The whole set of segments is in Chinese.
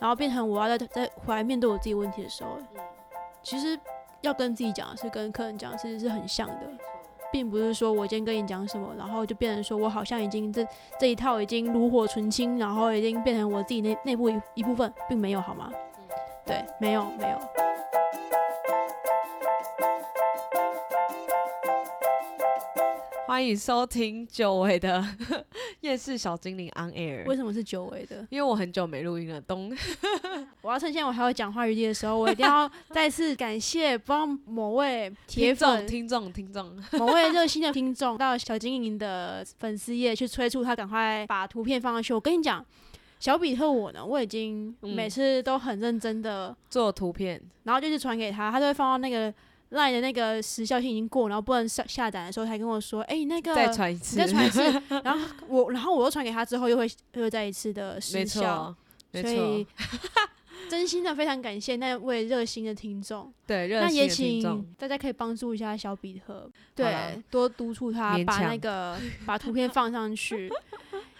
然后变成我要再再回来面对我自己问题的时候，其实要跟自己讲的是跟客人讲，其实是很像的，并不是说我今天跟你讲什么，然后就变成说我好像已经这这一套已经炉火纯青，然后已经变成我自己内内部一一部分，并没有好吗？对，没有没有。欢迎收听久违的夜市小精灵 on air。为什么是久违的？因为我很久没录音了，东。我要趁现在我还有讲话余地的时候，我一定要再次感谢帮某位铁粉、听众、听众、某位热心的听众到小精灵的粉丝页去催促他赶快把图片放上去。我跟你讲，小比特我呢，我已经每次都很认真的做图片，然后就是传给他，他都会放到那个。赖的那个时效性已经过，然后不能下下载的时候，他跟我说：“哎，那个再传一次，再传一次。”然后我，然后我又传给他之后，又会又再一次的失效。没错，所以 真心的非常感谢那位热心的听众。对，那也请大家可以帮助一下小比特，对，多督促他把那个把图片放上去，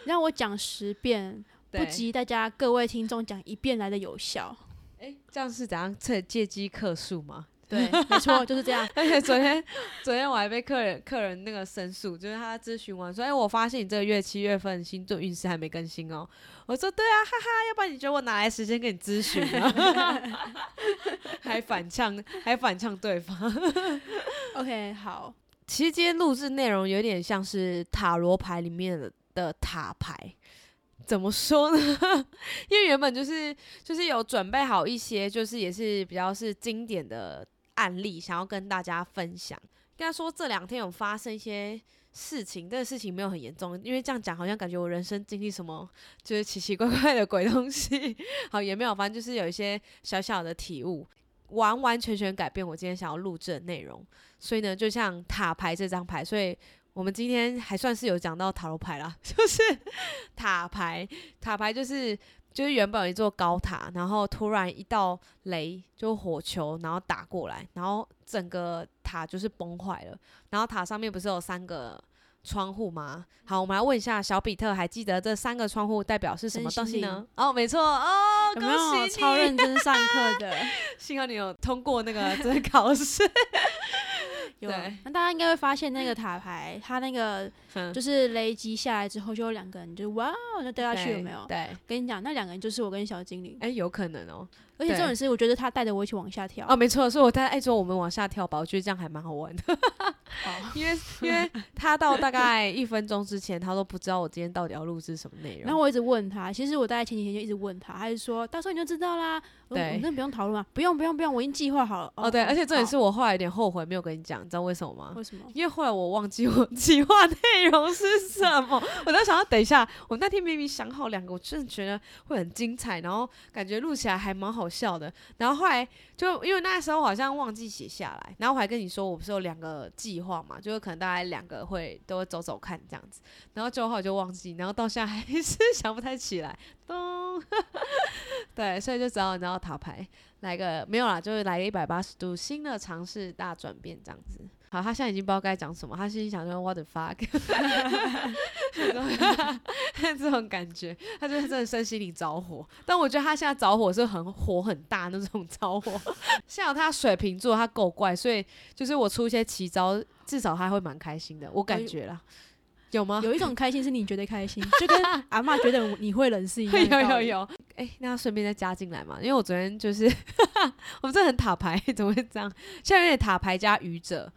让我讲十遍，不及大家各位听众讲一遍来的有效。哎，这样是怎样测借机克数吗？对，没错，就是这样。而且昨天，昨天我还被客人客人那个申诉，就是他咨询完说：“哎，我发现你这个月七月份星座运势还没更新哦。”我说：“对啊，哈哈，要不然你觉得我哪来时间跟你咨询呢？” 还反呛，还反呛对方。OK，好。其实今天录制内容有点像是塔罗牌里面的塔牌。怎么说呢？因为原本就是就是有准备好一些，就是也是比较是经典的案例，想要跟大家分享。跟他说这两天有发生一些事情，但事情没有很严重，因为这样讲好像感觉我人生经历什么就是奇奇怪怪的鬼东西。好，也没有，反正就是有一些小小的体悟，完完全全改变我今天想要录制的内容。所以呢，就像塔牌这张牌，所以。我们今天还算是有讲到塔罗牌啦，就是塔牌，塔牌就是就是原本有一座高塔，然后突然一道雷就火球，然后打过来，然后整个塔就是崩坏了。然后塔上面不是有三个窗户吗？好，我们来问一下小比特，还记得这三个窗户代表是什么东西呢？哦，没错哦，恭喜你，超认真上课的，幸好你有通过那个这个考试。对，那大家应该会发现那个塔牌，它那个 就是雷击下来之后，就有两个人就哇，就掉下去，有没有？对，跟你讲，那两个人就是我跟小精灵。哎，有可能哦。而且重点是，我觉得他带着我一起往下跳。哦，没错，所以我带哎说我们往下跳吧，我觉得这样还蛮好玩的。好，因为因为他到大概一分钟之前，他都不知道我今天到底要录制什么内容。然后我一直问他，其实我大概前几天就一直问他，他就说到时候你就知道啦。对，我们不用讨论吗？不用不用不用，我已经计划好了。哦，对，而且这也是我后来有点后悔没有跟你讲，你知道为什么吗？为什么？因为后来我忘记我 计划内容是什么。我在想要等一下，我那天明明想好两个，我真的觉得会很精彩，然后感觉录起来还蛮好笑的。然后后来就因为那时候好像忘记写下来，然后我还跟你说我不是有两个计划嘛，就是可能大概两个会都会走走看这样子，然后最后就忘记，然后到现在还是想不太起来，咚，对，所以就只好然后塔牌来个没有啦，就是来个一百八十度新的尝试大转变这样子。好，他现在已经不知道该讲什么，他心里想说 What the fuck，这种感觉，他就是真的身心里着火。但我觉得他现在着火是很火很大那种着火。幸好他水瓶座，他够怪，所以就是我出一些奇招，至少他会蛮开心的。我感觉啦，有吗？有一种开心是你觉得开心，就跟阿妈觉得你会冷是一样。有有有，哎，那顺便再加进来嘛，因为我昨天就是 我们这很塔牌，怎么会这样？现在有点塔牌加愚者。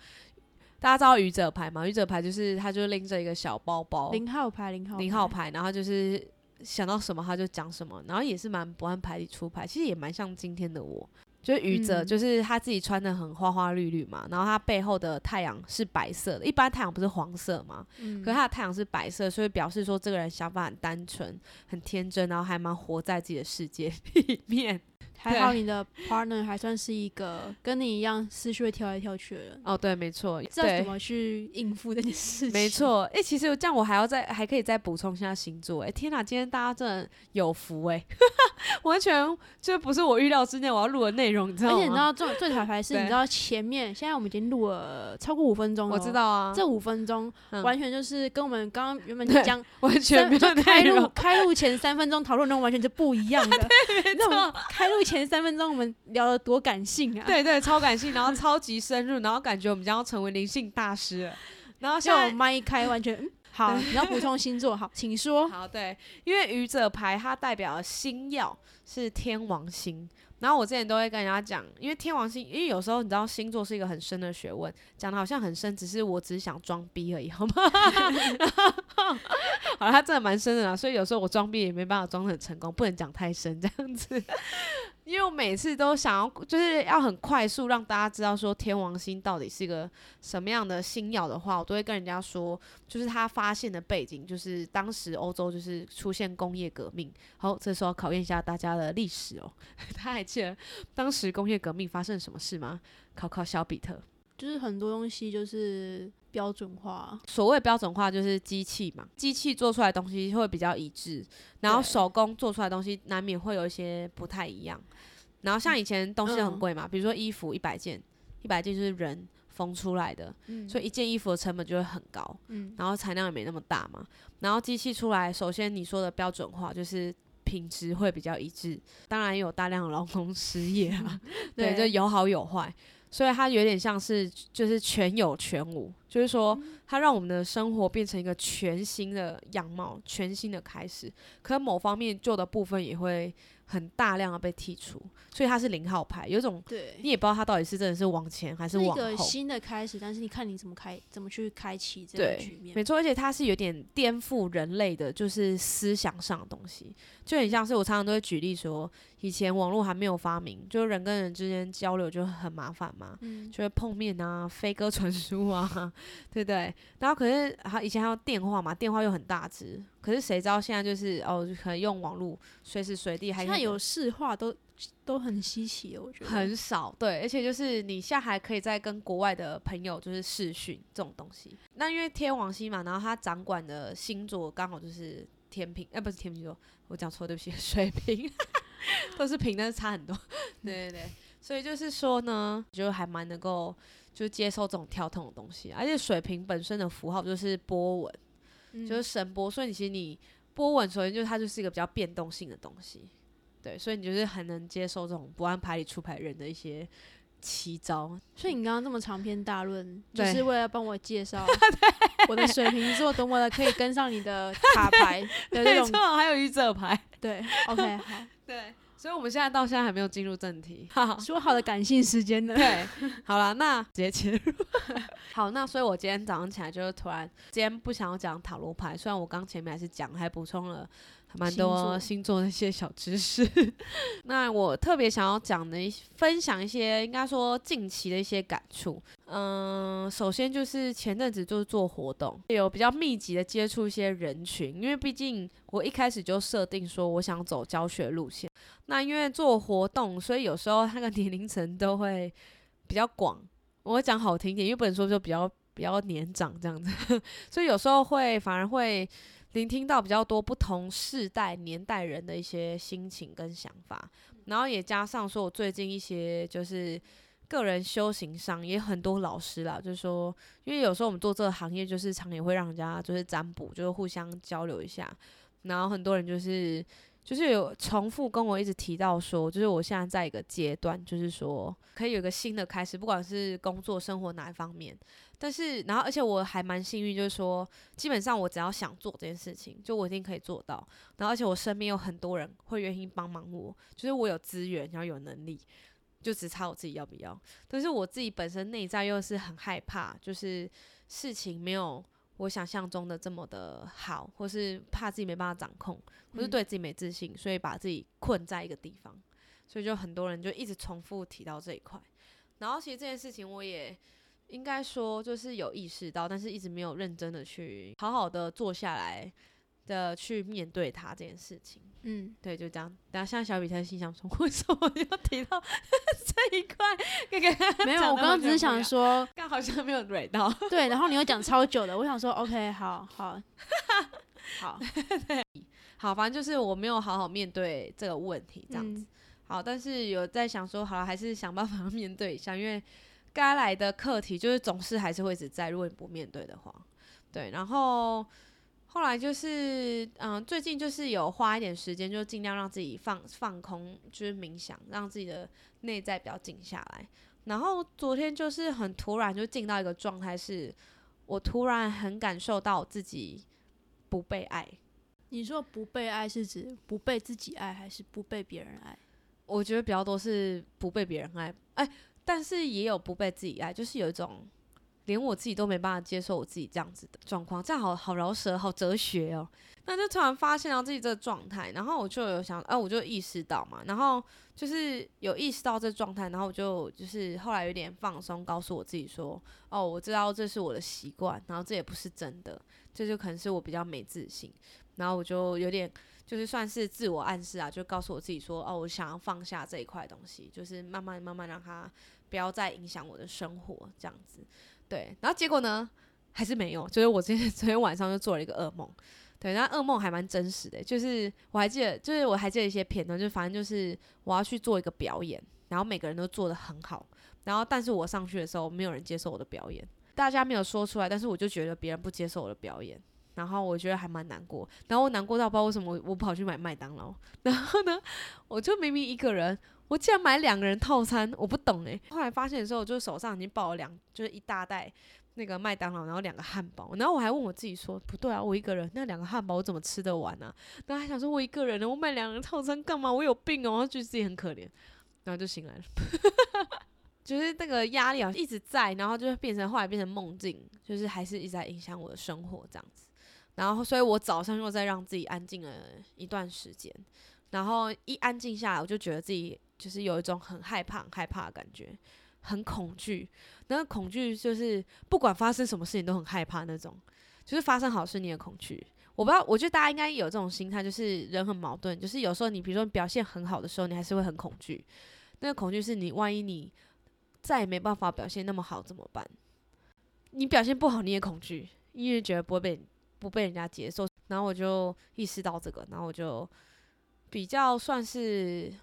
大家知道愚者牌吗？愚者牌就是他就拎着一个小包包，零号牌，零号零号牌，然后就是想到什么他就讲什么，然后也是蛮不按牌理出牌，其实也蛮像今天的我，就是雨泽，就是他自己穿的很花花绿绿嘛，然后他背后的太阳是白色的，一般太阳不是黄色嘛，可是他的太阳是白色，所以表示说这个人想法很单纯、很天真，然后还蛮活在自己的世界 里面。还好你的 partner 还算是一个跟你一样思绪会跳来跳去的人，哦，对，没错，知道怎，么去应付这件事情。没，错。哎、其实这样我还要再还可以再补充一下星座。哎，天哪，今天大家真的有福哎，完全就不是我预料之内我要录的内容，你知道吗？而且你知道最最彩排是，你知道前面现在我们已经录了超过五分钟了，我知。道啊，这五分钟嗯完全就是跟我们刚刚原本对讲完全没有开录。开录前三分钟讨论内容完全是不一样的。没那种开录前三分钟我们聊得多感性啊！，对对，超感性，然后超级深入，然后感觉我们将要成为灵性大师了。然后现在就麦一开完全嗯 好，你要补充星座好，请说。好，对，因为愚者牌它代表的星耀是天王星，然后我之前都会跟人家讲，因为天王星，因为有时候你知道星座是一个很深的学问，讲的好像很深，只是我只是想装逼而已，好吗？好了，它真的蛮深的啦，所以有时候我装逼也没办法装的很成功，不能讲太深这样子。因为我每次都想要，就是要很快速让大家知道说天王星到底是一个什么样的星耀的话，我都会跟人家说，就是他发现的背景，就是当时欧洲就是出现工业革命。好，这时候考验一下大家的历史哦。他还记得当时工业革命发生什么事吗？考考小比特。就是很多东西就是标准化，所谓标准化就是机器嘛，机器做出来的东西会比较一致，然后手工做出来的东西难免会有一些不太一样。然后像以前东西很嗯贵嘛，比如说衣服一百件，一百件就是人缝出来的，嗯，所以一件衣服的成本就会很高。嗯，然后产量也没那么大嘛。然后机器出来，首先你说的标准化就是品质会比较一致，当然也有大量的劳工失业啊，对，就有好有坏，所以它有点像是就是全有全无，就是说嗯它让我们的生活变成一个全新的样貌，全新的开始。可某方面旧的部分也会很大量的被剔除，所以它是零号牌，有一种对，你也不知道它到底是真的是往前还是往后。个新的开始，但是你看你怎么开，怎么去开启这个局，面。没错，而且它是有点颠覆人类的，就是思想上的东西，就很像是我常常都会举例说，以前网络还没有发明，就人跟人之间交流就很麻烦嘛，嗯，就会碰面啊，飞鸽传书啊，对不对？然后可是还以前还有电话嘛，电话又很大只，可是谁知道现在就是哦，可能用网络随时随地还可以现在有市话都都很稀奇，我觉得。很少，对，而且就是你现在还可以再跟国外的朋友就是视讯这种东西。那因为天王星嘛，然后他掌管的星座刚好就是天平，呃，不是天平座，我讲错，对不起，水瓶，都是平，但是差很多。对对对，所以就是说呢，就还蛮能够就接受这种跳痛的东西，而且水平本身的符号就是波纹，嗯就是神波，所以你其实你波纹首先就是它就是一个比较变动性的东西，对，所以你就是很能接受这种不按牌理出牌人的一些奇招。所以你刚刚这么长篇大论，就是为了帮我介绍 我的水瓶座多么的可以跟上你的卡牌的这种。还有愚者牌，对，OK，好，对，所以我们现在到现在还没有进入正题。好说好的感性时间呢？对，好了，那直接切入。好，那所以我今天早上起来就是突然，今天不想要讲塔罗牌，虽然我刚前面还是讲，还补充了蛮多星座的一些小知识。那我特别想要讲的一分享一些，应该说近期的一些感触。嗯，首先就是前阵子就是做活动，有比较密集的接触一些人群，因为毕竟我一开始就设定说我想走教学路线。那因为做活动，所以有时候那个年龄层都会比较广。我讲好听一点，因为不能说就比较比较年长这样子，所以有时候会反而会聆听到比较多不同世代年代人的一些心情跟想法，然后也加上说我最近一些就是个人修行上也很多老师啦，就是说，因为有时候我们做这个行业，就是常也会让人家就是占卜，就是互相交流一下，然后很多人就是。就是有重复跟我一直提到说，就是我现在在一个阶段，就是说可以有一个新的开始，不管是工作、生活哪一方面。但是，然后而且我还蛮幸运，就是说基本上我只要想做这件事情，就我一定可以做到。然后，而且我身边有很多人会愿意帮忙我，就是我有资源，然后有能力，就只差我自己要不要。但是我自己本身内在又是很害怕，就是事情没有我想象中的这么的好，或是怕自己没办法掌控，或是嗯对自己没自信，所以把自己困在一个地方。所以就很多人就一直重复提到这一块。然后其实这件事情我也应该说就是有意识到，但是一直没有认真的去好好的坐下来的去面对他这件事情。嗯，对，就这样。然后现在小比特心想说，为什么要提到 这一块？刚刚没有，我刚刚只是想，说，刚好像没有蕊到。对，然后你又讲超久的，我想说，OK，好好好，好，反正就是我没有好好面对这个问题，这样子。嗯好，但是有在想说，好了，还是想办法面对一下，因为该来的课题就是总是还是会一直在，如果你不面对的话，对。然后后来就是，嗯，最近就是有花一点时间，就尽量让自己放放空，就是冥想，让自己的内在比较静下来。然后昨天就是很突然就进到一个状态，是我突然很感受到自己不被爱。你说不被爱是指不被自己爱，还是不被别人爱？我觉得比较多是不被别人爱，哎，但是也有不被自己爱，就是有一种连我自己都没办法接受我自己这样子的状况，这样好好饶舌，好哲学哦。那就突然发现到自己这个状态，然后我就有想，哎、我就意识到嘛，然后就是有意识到这状态，然后我就就是后来有点放松，告诉我自己说，哦，我知道这是我的习惯，然后这也不是真的，这就可能是我比较没自信，然后我就有点。就是算是自我暗示啊，就告诉我自己说，哦，我想要放下这一块东西，就是慢慢慢慢让它不要再影响我的生活，这样子。对，然后结果呢，还是没有，就是我今天 昨天晚上就做了一个噩梦，对，那噩梦还蛮真实的，就是我还记得，就是我还记得一些片段，就反正就是我要去做一个表演，然后每个人都做的很好，然后但是我上去的时候，没有人接受我的表演，大家没有说出来，但是我就觉得别人不接受我的表演。然后我觉得还蛮难过，然后我难过到不知道为什么我我跑去买麦当劳，然后呢，我就明明一个人，我竟然买两个人套餐，我不懂诶。后来发现的时候，我就手上已经抱了两，就是一大袋那个麦当劳，然后两个汉堡，然后我还问我自己说，不对啊，我一个人那两个汉堡我怎么吃得完啊？然后还想说我一个人呢，我买两个人套餐干嘛？我有病哦，然后觉得自己很可怜，然后就醒来了。就是那个压力啊一直在，然后就变成后来变成梦境，就是还是一直在影响我的生活这样子。然后，所以我早上又在让自己安静了一段时间，然后一安静下来，我就觉得自己就是有一种很害怕、很害怕的感觉，很恐惧。那个恐惧就是不管发生什么事情都很害怕那种，就是发生好事你也恐惧。我不知道，我觉得大家应该有这种心态，就是人很矛盾，就是有时候你比如说表现很好的时候，你还是会很恐惧。那个恐惧是你万一你再也没办法表现那么好怎么办？你表现不好你也恐惧，因为觉得不会被。不被人家接受，然后我就意识到这个，然后我就比较算是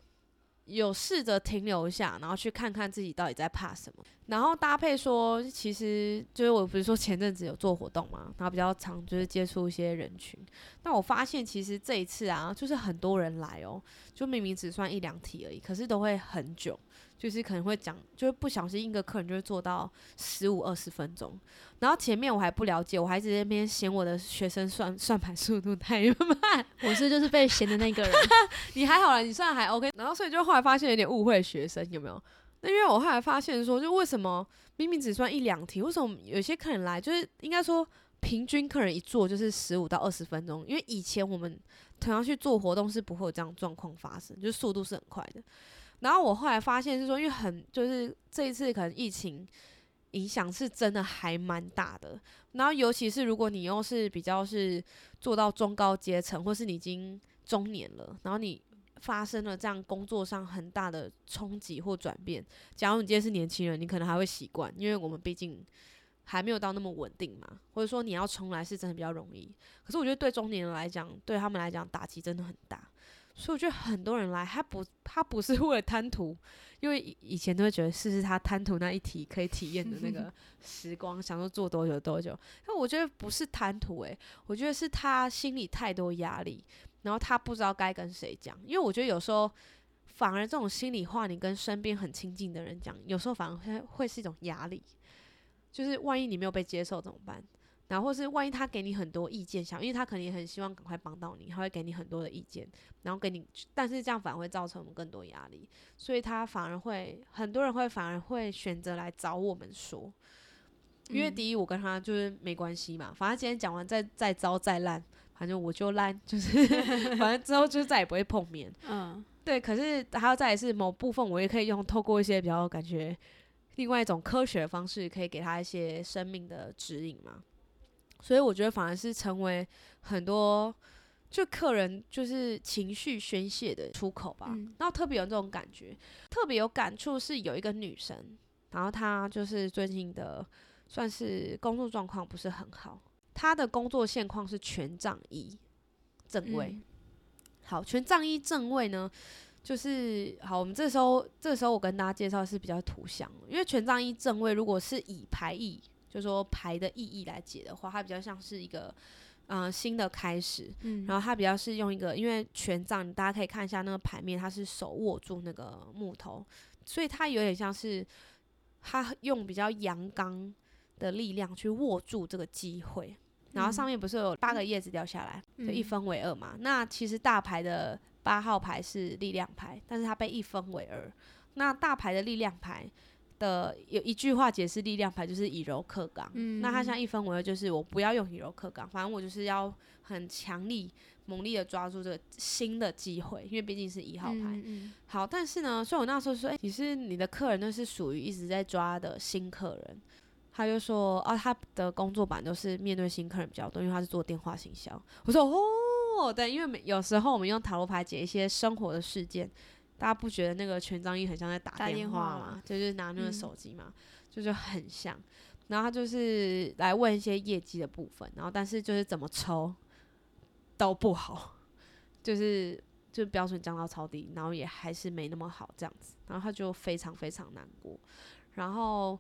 有试着停留一下，然后去看看自己到底在怕什么，然后搭配说，其实就是我不是说前阵子有做活动嘛，然后比较常就是接触一些人群，那我发现其实这一次啊，就是很多人来哦，就明明只算一两题而已，可是都会很久。就是可能会讲，就是不小心一个客人就会做到十五二十分钟，然后前面我还不了解，我还在那边嫌我的学生算算盘速度太慢，我是就是被嫌的那个人。你还好了，你算还 OK，然后所以就后来发现有点误会学生有没有？那因为我后来发现说，就为什么明明只算一两题，为什么有些客人来就是应该说平均客人一做就是十五到二十分钟？因为以前我们同样去做活动是不会有这样状况发生，就是速度是很快的。然后我后来发现是说，因为很就是这一次可能疫情影响是真的还蛮大的。然后尤其是如果你又是比较是做到中高阶层，或是你已经中年了，然后你发生了这样工作上很大的冲击或转变。假如你今天是年轻人，你可能还会习惯，因为我们毕竟还没有到那么稳定嘛，或者说你要重来是真的比较容易。可是我觉得对中年人来讲，对他们来讲打击真的很大。所以我觉得很多人来，他不他不是为了贪图，因为以以前都会觉得试试他贪图那一题可以体验的那个 时光，想说做多久多久。但我觉得不是贪图，诶，我觉得是他心里太多压力，然后他不知道该跟谁讲。因为我觉得有时候反而这种心里话，你跟身边很亲近的人讲，有时候反而会会是一种压力，就是万一你没有被接受怎么办？然后或是万一他给你很多意见，想，因为他可能也很希望赶快帮到你，他会给你很多的意见，然后给你，但是这样反而会造成我们更多压力，所以他反而会很多人会反而会选择来找我们说，因为第一我跟他就是没关系嘛，反正今天讲完再再糟再烂，反正我就烂，就是反正之后就再也不会碰面，嗯，对，可是还有再是某部分我也可以用透过一些比较感觉另外一种科学的方式，可以给他一些生命的指引嘛。所以我觉得反而是成为很多就客人就是情绪宣泄的出口吧。嗯然后特别有这种感觉，特别有感触是有一个女生，然后她就是最近的算是工作状况不是很好，她的工作现况是权杖一正位。嗯好，权杖一正位呢，就是好，我们这时候这时候我跟大家介绍是比较图像，因为权杖一正位如果是以牌意，就说牌的意义来解的话，它比较像是一个嗯、呃新的开始，嗯，然后它比较是用一个，因为权杖，大家可以看一下那个牌面，它是手握住那个木头，所以它有点像是它用比较阳刚的力量去握住这个机会。然后上面不是有八个叶子掉下来，就一嗯分为二嘛。那其实大牌的八号牌是力量牌，但是它被一分为二。那大牌的力量牌的有一句话解释力量牌就是以柔克刚，嗯那它像一分为二，就是我不要用以柔克刚，反正我就是要很强力、猛力的抓住这个新的机会，因为毕竟是一号牌。嗯嗯好，但是呢，所以我那时候说，哎、你是你的客人，那是属于一直在抓的新客人。他就说，啊，他的工作版都是面对新客人比较多，因为他是做电话行销。我说，哦，对，因为每有时候我们用塔罗牌解一些生活的事件，大家不觉得那个权章一很像在打打电话吗？就是拿那个嗯手机嘛，就是很像。然后他就是来问一些业绩的部分，然后但是就是怎么抽都不好，就是就标准降到超低，然后也还是没那么好这样子，然后他就非常非常难过，然后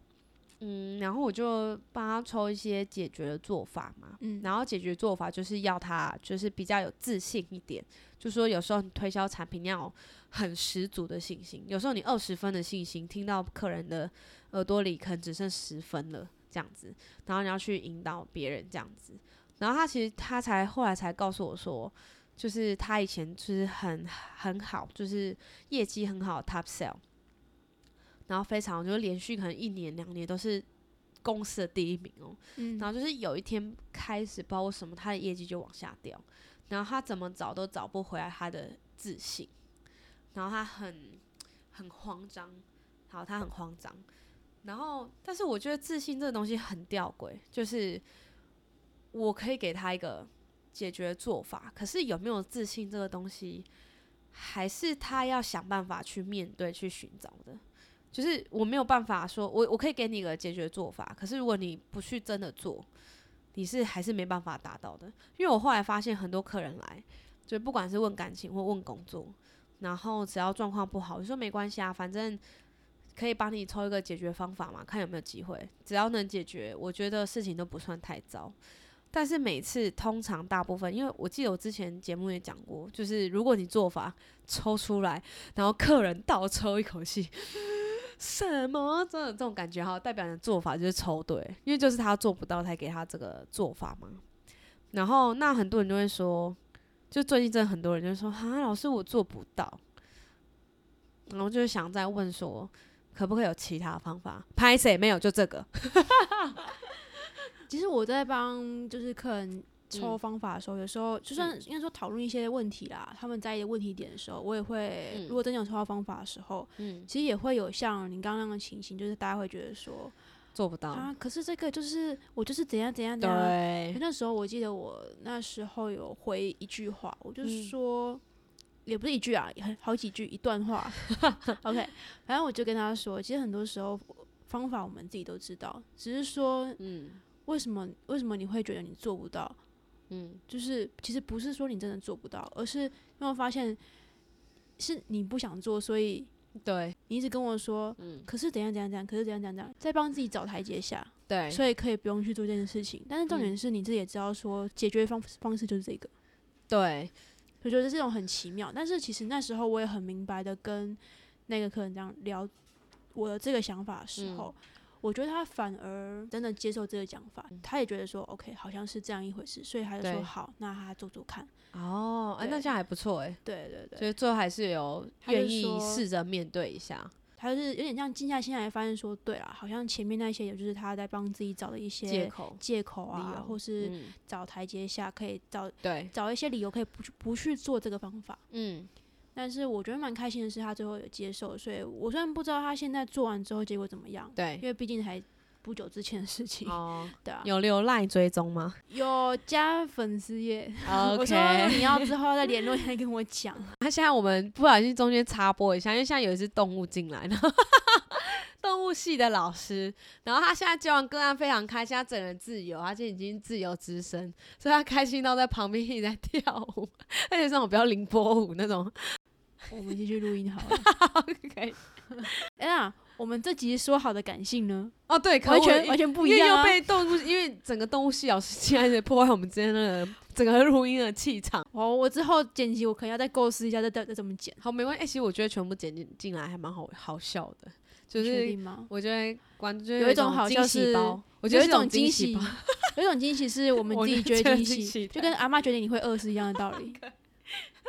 嗯，然后我就帮他抽一些解决的做法嘛，嗯然后解决做法就是要他就是比较有自信一点，就说有时候你推销产品你要很十足的信心，有时候你二十分的信心听到客人的耳朵里可能只剩十分了这样子，然后你要去引导别人这样子，然后他其实他才后来才告诉我说。就是他以前就是很很好，就是业绩很好的，top sell，然后非常就是连续可能一年两年都是公司的第一名哦。嗯，然后就是有一天开始，不知道为什么他的业绩就往下掉，然后他怎么找都找不回来他的自信，然后他很很慌张，好，他很慌张，然后但是我觉得自信这个东西很吊诡，就是我可以给他一个解决做法，可是有没有自信这个东西，还是他要想办法去面对、去寻找的。就是我没有办法说，我我可以给你一个解决做法，可是如果你不去真的做，你是还是没办法达到的。因为我后来发现很多客人来，就不管是问感情或问工作，然后只要状况不好，我说没关系啊，反正可以帮你抽一个解决方法嘛，看有没有机会，只要能解决，我觉得事情都不算太糟。但是每次通常大部分，因为我记得我之前节目也讲过，就是如果你做法抽出来，然后客人倒抽一口气，什么这这种感觉哈，代表你的做法就是抽对，因为就是他做不到才给他这个做法嘛。然后那很多人就会说，就最近真的很多人就说啊，老师我做不到，然后就是想再问说，可不可以有其他方法？拍谁没有？就这个，其实我在帮就是客人抽嗯。方法的时候，有时候就算嗯。应该说讨论一些问题啦，他们在意的问题点的时候，我也会，嗯。如果真的有抽到方法的时候，嗯，其实也会有像你刚刚那样的情形，就是大家会觉得说做不到，啊，可是这个就是我就是怎样怎样怎样。对，那时候我记得我那时候有回一句话，我就嗯。说，也不是一句啊，很好几句一段话。OK，反正我就跟他说，其实很多时候方法我们自己都知道，只是说嗯。为什么为什么你会觉得你做不到？嗯就是其实不是说你真的做不到，而是因为我发现是你不想做，所以对，你一直跟我说，嗯可是怎样怎样怎样，可是怎样怎样怎样，在帮自己找台阶下，对，所以可以不用去做这件事情。但是重点嗯是你自己也知道说解决方方式就是这个，对，我觉得这种很奇妙。但是其实那时候我也很明白的跟那个客人这样聊我的这个想法的时候。我觉得他反而真的接受这个讲法，他也觉得说 OK，好像是这样一回事，所以他就对。说好，那他做做看。哦，哎、那对。这样还不错哎，对对对，所以最后还是有愿意说试着面对一下。他就是有点像静下心来发现说，对啦，好像前面那些也就是他在帮自己找的一些借口，借口啊，或是嗯，找台阶下，可以找对，找一些理由可以不去不去做这个方法。嗯但是我觉得蛮开心的是，他最后有接受，所以我虽然不知道他现在做完之后结果怎么样，对因，为毕竟还不久之前的事情。哦，对啊，有留赖追踪吗 有加粉丝页，我说？OK，你要之后再联络再跟我讲。那现在我们不小心中间插播一下，因为现在有一只动物进来，了动物系的老师，然后他现在教完个案非常开心，他整人自由，他现在已经自由之身，所以他开心到在旁边一直在跳舞，而且是那种比较凌波舞那种。我们继续录音好了。OK，哎呀，我们这集说好的感性呢，哦对，可完全完全不一样因为又！被动物，因为整个动物系老师进来，破坏我们之间的整个录音的气场。哦，我之后剪辑我可能要再构思一下，再再再怎么剪，好，没关系、欸其实我觉得全部剪进进来还蛮好好笑的，就是？我觉得观众有一种好惊笑是喜包，我觉得有一种惊喜有一种惊喜是我们 自己觉得惊喜，惊喜就跟阿妈觉得你会饿是一样的道理。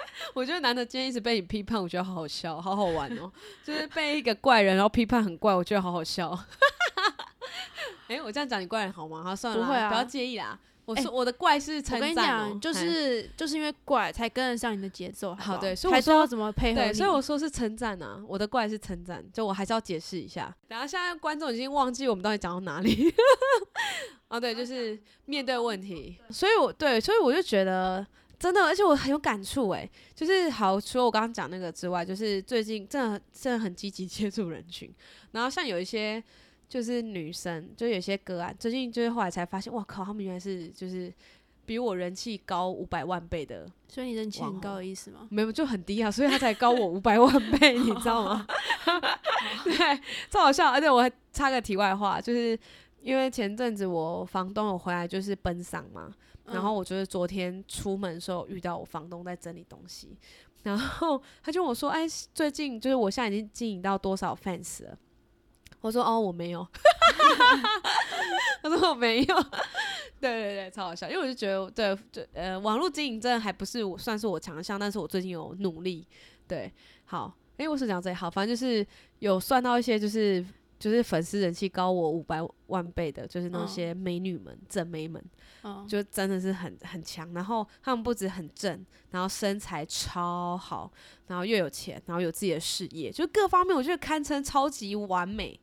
我觉得难得今天一直被你批判，我觉得好好笑，好好玩哦。就是被一个怪人然后批判很怪，我觉得好好笑。哎、我这样讲你怪人好吗？好，算了，不会啊不要介意啦。我哎说、我的怪是我称赞、跟你哦，讲，就是就是因为怪才跟得上你的节奏，好不对所以我说要怎么配合对，所以我说是称赞啊，我的怪是称赞，就我还是要解释一下。然后现在观众已经忘记我们到底讲到哪里。哦，对，就是面对问题，所以我对，所以我就觉得真的，而且我很有感触哎，就是好，除了我刚刚讲那个之外，就是最近真的真的很积极接触人群，然后像有一些就是女生，就有些个案，最近就是后来才发现，哇靠，他们原来是就是比我人气高五百万倍的所以你人气很高的意思吗？没有，就很低啊，所以他才高我 五百万倍，你知道吗？对，超好笑。而且我还插个题外话，就是因为前阵子我房东有回来，就是奔丧嘛，然后嗯我就是昨天出门的时候遇到我房东在整理东西，然后他就问我说：“哎，最近就是我现在已经经营到多少 fans 了？”我说：“哦，我没有。”他说：“我没有。”对对对，超好笑，因为我就觉得，对，对，呃，网络经营真的还不是我算是我强项，但是我最近有努力。对，好，诶，我是讲这里好，反正就是有算到一些，就是就是粉丝人气高我五百万倍的，就是那嗯些美女们、正妹们，嗯，就真的是很很强。然后她们不止很正，然后身材超好，然后又有钱，然后有自己的事业，就各方面我觉得堪称超级完美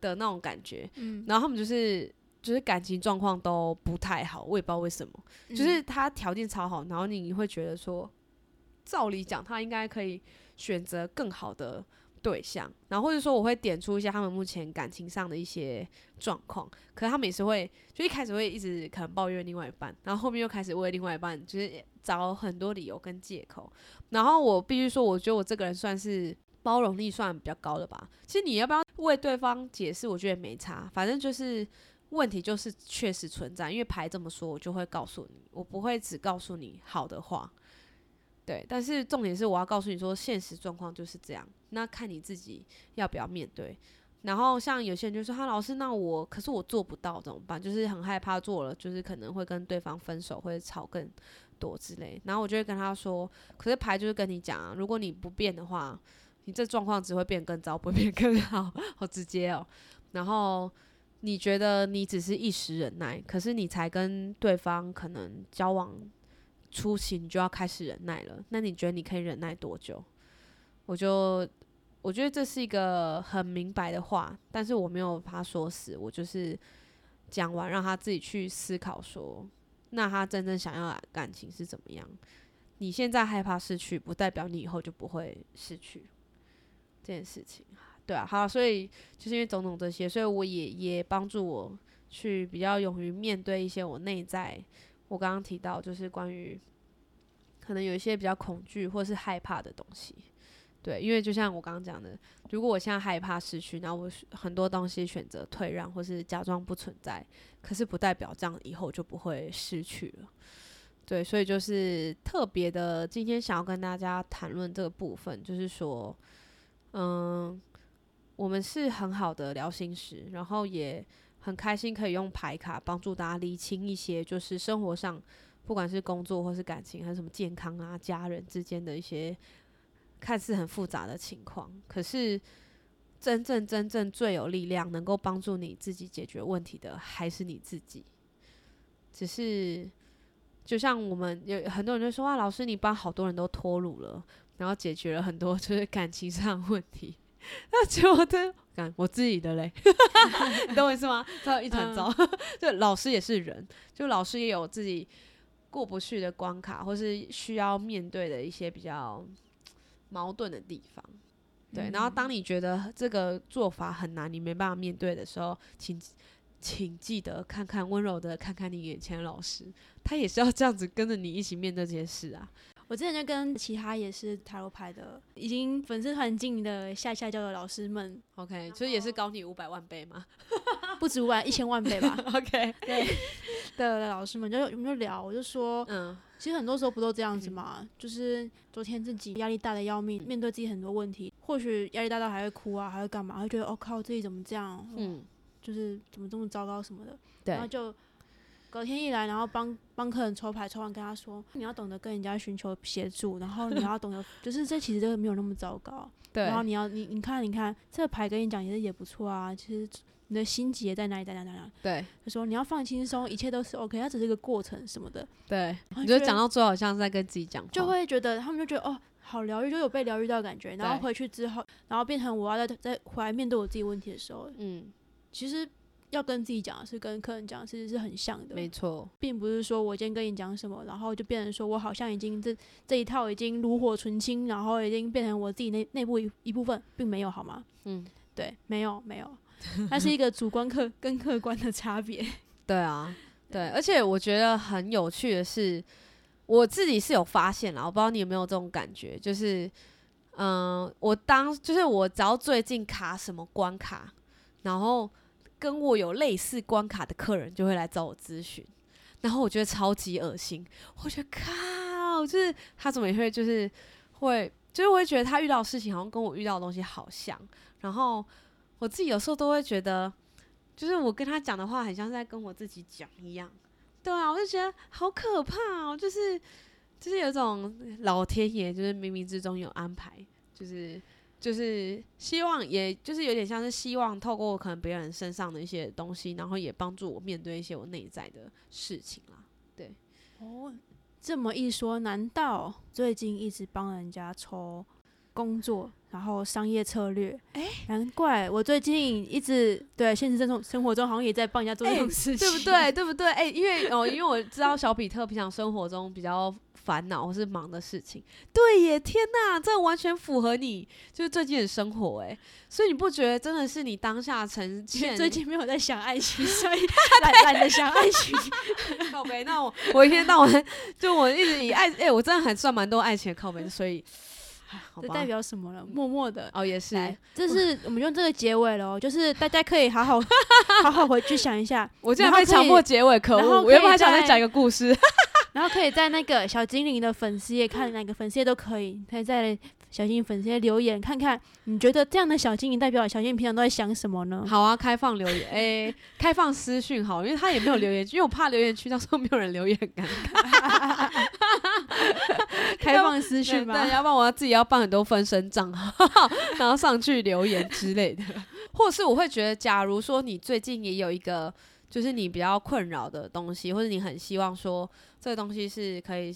的那种感觉。嗯，然后他们就是就是感情状况都不太好，我也不知道为什么。就是他条件超好，然后你会觉得说，照理讲他应该可以选择更好的对象，然后或者说我会点出一些他们目前感情上的一些状况，可是他们也是会就一开始会一直可能抱怨另外一半，然后后面又开始为另外一半就是找很多理由跟借口，然后我必须说，我觉得我这个人算是。包容力算比较高的吧。其实你要不要为对方解释，我觉得没差，反正就是问题就是确实存在，因为牌这么说，我就会告诉你，我不会只告诉你好的话。对，但是重点是我要告诉你说，现实状况就是这样，那看你自己要不要面对。然后像有些人就说：“哈，老师，那我可是我做不到怎么办？就是很害怕做了，就是可能会跟对方分手，或者吵更多之类。”然后我就会跟他说：“可是牌就是跟你讲啊，如果你不变的话，你这状况只会变更糟，不会变更好。”好直接哦。然后你觉得你只是一时忍耐，可是你才跟对方可能交往初期，你就要开始忍耐了。那你觉得你可以忍耐多久？我就我觉得这是一个很明白的话，但是我没有把他说死，我就是讲完让他自己去思考说，那他真正想要的感情是怎么样？你现在害怕失去，不代表你以后就不会失去这件事情。对啊，好，所以就是因为种种这些，所以我也也帮助我去比较勇于面对一些我内在，我刚刚提到就是关于可能有一些比较恐惧或是害怕的东西。对，因为就像我刚刚讲的，如果我现在害怕失去，那我很多东西选择退让或是假装不存在，可是不代表这样以后就不会失去了。对，所以就是特别的，今天想要跟大家谈论这个部分，就是说，嗯，我们是很好的聊心师，然后也很开心可以用牌卡帮助大家理清一些，就是生活上不管是工作或是感情，还是什么健康啊、家人之间的一些看似很复杂的情况，可是真正真正最有力量能够帮助你自己解决问题的，还是你自己。只是就像我们有很多人就说啊，老师你帮好多人都脱乳了，然后解决了很多就是感情上的问题。那觉得感我自己的嘞，你懂我意思吗？他一团糟。就老师也是人，就老师也有自己过不去的关卡，或是需要面对的一些比较矛盾的地方。对，然后当你觉得这个做法很难，你没办法面对的时候，请请记得看看温柔的看看你眼前的老师，他也是要这样子跟着你一起面对这些事啊。我之前就跟其他也是塔罗牌的，已经粉丝团进的下下教的老师们，OK，所以也是高你五百万倍吗？不止五万，一千万倍吧。OK，对的老师们就有没有聊？我就说，嗯，其实很多时候不都这样子嘛，就是昨天自己压力大的要命，面对自己很多问题，或许压力大到还会哭啊，还会干嘛？会觉得哦靠，自己怎么这样？嗯，就是怎么这么糟糕什么的，然后就。隔天一来，然后帮帮客人抽牌，抽完跟他说：“你要懂得跟人家寻求协助，然后你要懂得，就是这其实这个没有那么糟糕。对，然后你要你你看你看这个牌跟你讲其实也不错啊，其实你的心结在哪里在哪里哪里。对，他说你要放轻松，一切都是 OK，它只是一个过程什么的。对，你就讲到最后好像在跟自己讲，就会觉得他们就觉得哦，好疗愈，就有被疗愈到感觉。然后回去之后，然后变成我要再再回来面对我自己问题的时候，嗯，其实。要跟自己讲，是跟客人讲，其实是很像的。没错，并不是说我今天跟你讲什么，然后就变成说我好像已经这这一套已经炉火纯青，然后已经变成我自己内内部一一部分，并没有好吗？嗯，对，没有没有，它是一个主观客跟客观的差别。对啊，对，而且我觉得很有趣的是，我自己是有发现啦，我不知道你有没有这种感觉，就是，嗯，我当就是我只要最近卡什么关卡，然后。跟我有类似关卡的客人就会来找我咨询，然后我觉得超级恶心，我觉得靠，就是他怎么也会就是会，就是我会觉得他遇到事情好像跟我遇到的东西好像，然后我自己有时候都会觉得，就是我跟他讲的话很像是在跟我自己讲一样，对啊，我就觉得好可怕哦，就是就是有种老天爷就是冥冥之中有安排，就是。就是希望，也就是有点像是希望透过可能别人身上的一些东西，然后也帮助我面对一些我内在的事情啦。对，哦，这么一说，难道最近一直帮人家抽工作？然后商业策略，哎，难怪我最近一直对现实生中生活中好像也在帮人家做这种事情，对不对？对不对？哎，因为哦，因为我知道小比特平常生活中比较烦恼或是忙的事情，对耶，天哪，这完全符合你就是最近的生活，哎，所以你不觉得真的是你当下呈现？最近没有在想爱情，所以懒懒得想爱情。靠背，那我我一天到晚就我一直以爱，哎，我真的还算蛮多爱情的靠背，所以。这代表什么了？默默的哦，也是。这是我们用这个结尾了，就是大家可以好好好好回去想一下。我竟然被强迫结尾，可恶！我原本还想再讲一个故事。然后可以在那个小精灵的粉丝页看哪个粉丝页都可以，可以在。小精灵粉丝页留言看看，你觉得这样的小精灵代表小精灵平常都在想什么呢？好啊，开放留言，哎，开放私讯好，因为他也没有留言，因为我怕留言区到时候没有人留言，尴尬。开放私讯吗？对，要不然我要自己要办很多分身账号，然后上去留言之类的。或是我会觉得，假如说你最近也有一个，就是你比较困扰的东西，或者你很希望说这个东西是可以。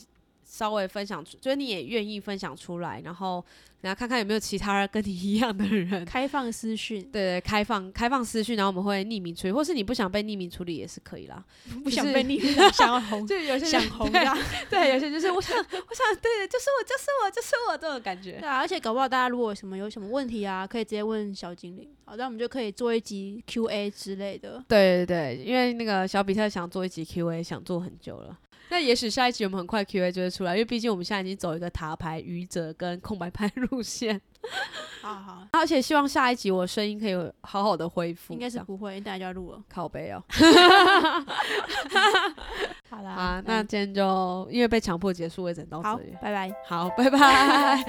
稍微分享出，就是你也愿意分享出来，然后然后看看有没有其他跟你一样的人。开放私讯，对对，开放开放私讯，然后我们会匿名处理，或是你不想被匿名处理也是可以啦。不想被匿名，想要红，就有些想红呀。对，有些就是我想，我想，对，就是我，就是我，就是我这种感觉。对啊，而且搞不好大家如果什么有什么问题啊，可以直接问小精灵，好，那我们就可以做一集 Q A 之类的。对对对，因为那个小比特想做一集 Q A，想做很久了。那也许下一集我们很快 Q A 就会出来，因为毕竟我们现在已经走一个塔牌、愚者跟空白牌路线。好 好，而且希望下一集我声音可以好好的恢复。应该是不会，大家要录了。靠背哦。好啦，啊，那今天就因为被强迫结束，我只能到这里。拜拜。好，拜拜。